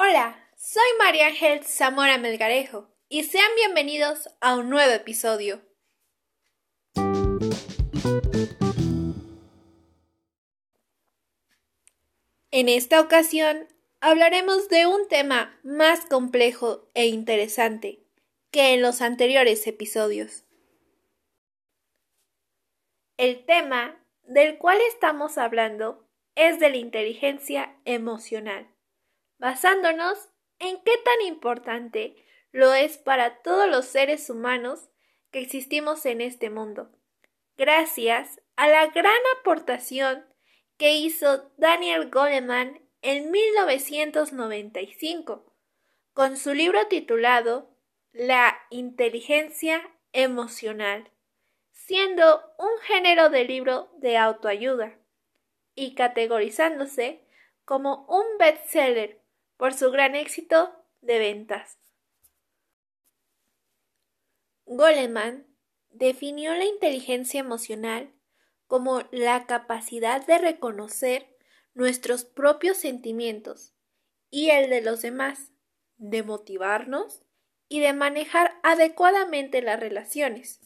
Hola, soy María Ángel Zamora Melgarejo y sean bienvenidos a un nuevo episodio. En esta ocasión hablaremos de un tema más complejo e interesante que en los anteriores episodios. El tema del cual estamos hablando es de la inteligencia emocional basándonos en qué tan importante lo es para todos los seres humanos que existimos en este mundo, gracias a la gran aportación que hizo Daniel Goleman en 1995 con su libro titulado La inteligencia emocional, siendo un género de libro de autoayuda y categorizándose como un bestseller por su gran éxito de ventas. Goleman definió la inteligencia emocional como la capacidad de reconocer nuestros propios sentimientos y el de los demás, de motivarnos y de manejar adecuadamente las relaciones.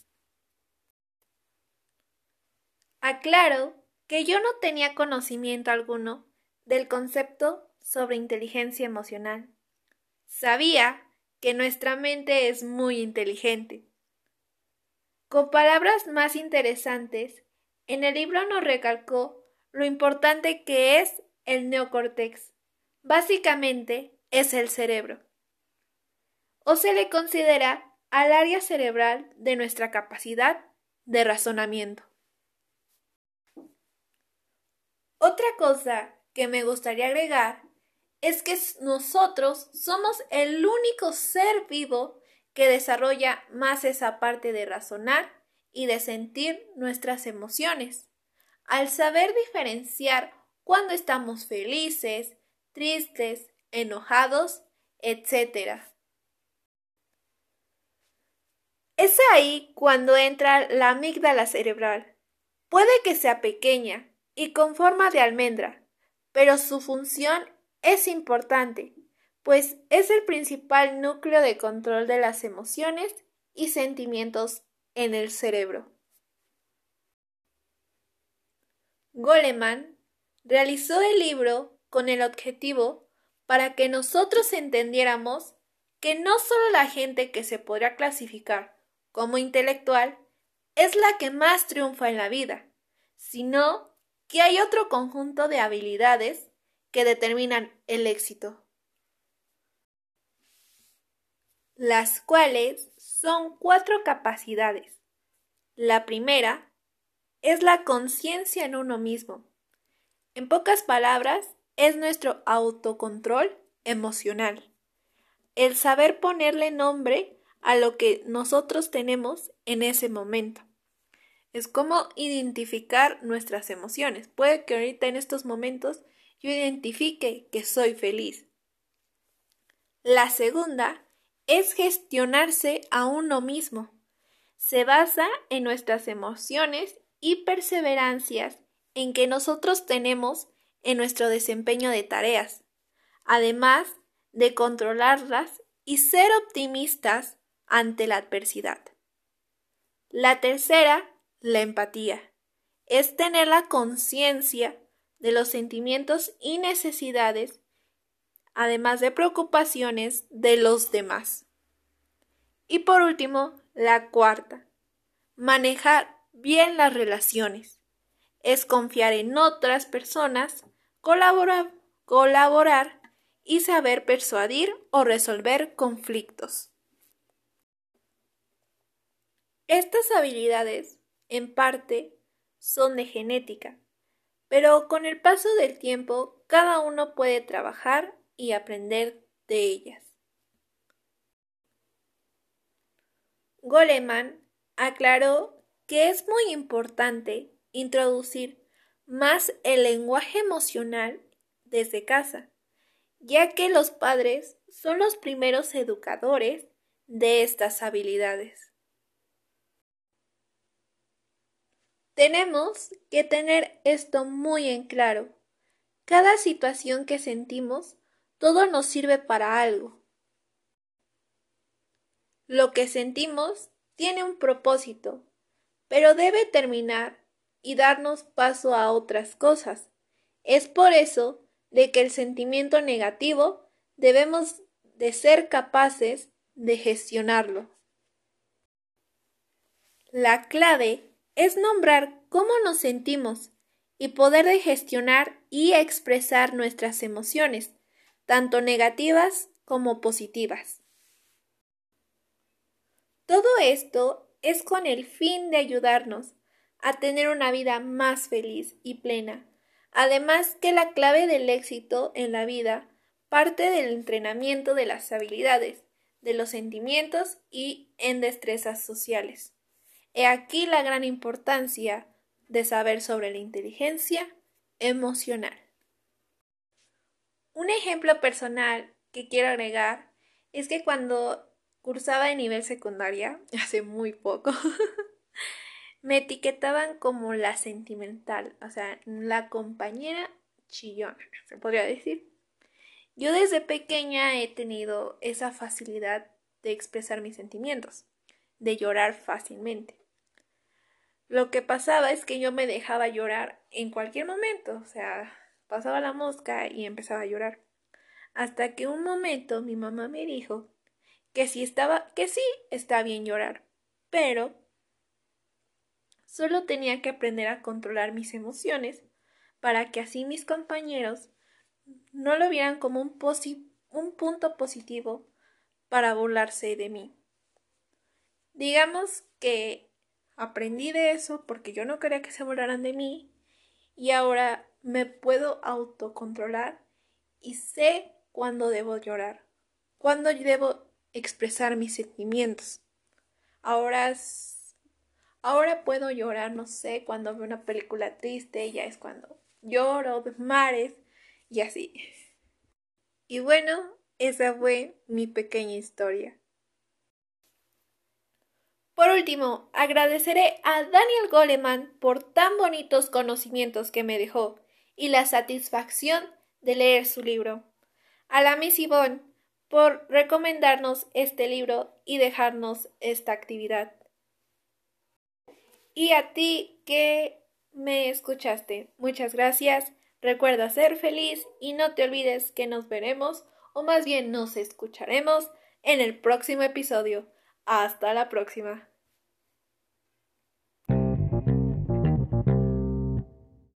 Aclaro que yo no tenía conocimiento alguno del concepto sobre inteligencia emocional. Sabía que nuestra mente es muy inteligente. Con palabras más interesantes, en el libro nos recalcó lo importante que es el neocórtex. Básicamente es el cerebro. O se le considera al área cerebral de nuestra capacidad de razonamiento. Otra cosa que me gustaría agregar es que nosotros somos el único ser vivo que desarrolla más esa parte de razonar y de sentir nuestras emociones. Al saber diferenciar cuando estamos felices, tristes, enojados, etc. Es ahí cuando entra la amígdala cerebral. Puede que sea pequeña y con forma de almendra, pero su función es importante, pues es el principal núcleo de control de las emociones y sentimientos en el cerebro. Goleman realizó el libro con el objetivo para que nosotros entendiéramos que no solo la gente que se podrá clasificar como intelectual es la que más triunfa en la vida, sino que hay otro conjunto de habilidades que determinan el éxito, las cuales son cuatro capacidades. La primera es la conciencia en uno mismo. En pocas palabras, es nuestro autocontrol emocional. El saber ponerle nombre a lo que nosotros tenemos en ese momento. Es como identificar nuestras emociones. Puede que ahorita en estos momentos yo identifique que soy feliz. La segunda es gestionarse a uno mismo. Se basa en nuestras emociones y perseverancias en que nosotros tenemos en nuestro desempeño de tareas, además de controlarlas y ser optimistas ante la adversidad. La tercera, la empatía, es tener la conciencia de los sentimientos y necesidades, además de preocupaciones de los demás. Y por último, la cuarta, manejar bien las relaciones. Es confiar en otras personas, colaborar, y saber persuadir o resolver conflictos. Estas habilidades, en parte, son de genética, pero con el paso del tiempo cada uno puede trabajar y aprender de ellas. Goleman aclaró que es muy importante introducir más el lenguaje emocional desde casa, ya que los padres son los primeros educadores de estas habilidades. Tenemos que tener esto muy en claro. Cada situación que sentimos todo nos sirve para algo. Lo que sentimos tiene un propósito, pero debe terminar y darnos paso a otras cosas. Es por eso de que el sentimiento negativo debemos de ser capaces de gestionarlo. La clave es nombrar cómo nos sentimos y poder de gestionar y expresar nuestras emociones, tanto negativas como positivas. Todo esto es con el fin de ayudarnos a tener una vida más feliz y plena. Además que la clave del éxito en la vida parte del entrenamiento de las habilidades, de los sentimientos y en destrezas sociales. He aquí la gran importancia de saber sobre la inteligencia emocional. Un ejemplo personal que quiero agregar es que cuando cursaba en nivel secundaria, hace muy poco, me etiquetaban como la sentimental, o sea, la compañera chillona, se podría decir. Yo desde pequeña he tenido esa facilidad de expresar mis sentimientos, de llorar fácilmente. Lo que pasaba es que yo me dejaba llorar en cualquier momento, o sea, pasaba la mosca y empezaba a llorar. Hasta que un momento mi mamá me dijo que sí estaba, que sí está bien llorar, pero solo tenía que aprender a controlar mis emociones para que así mis compañeros no lo vieran como un, un punto positivo para burlarse de mí. Digamos que Aprendí de eso porque yo no quería que se burlaran de mí y ahora me puedo autocontrolar y sé cuándo debo llorar, cuándo debo expresar mis sentimientos. Ahora ahora puedo llorar, no sé, cuando veo una película triste, ya es cuando lloro de mares y así. Y bueno, esa fue mi pequeña historia. Por último, agradeceré a Daniel Goleman por tan bonitos conocimientos que me dejó y la satisfacción de leer su libro. A la Miss Yvonne por recomendarnos este libro y dejarnos esta actividad. Y a ti que me escuchaste, muchas gracias. Recuerda ser feliz y no te olvides que nos veremos, o más bien nos escucharemos, en el próximo episodio. Hasta la próxima.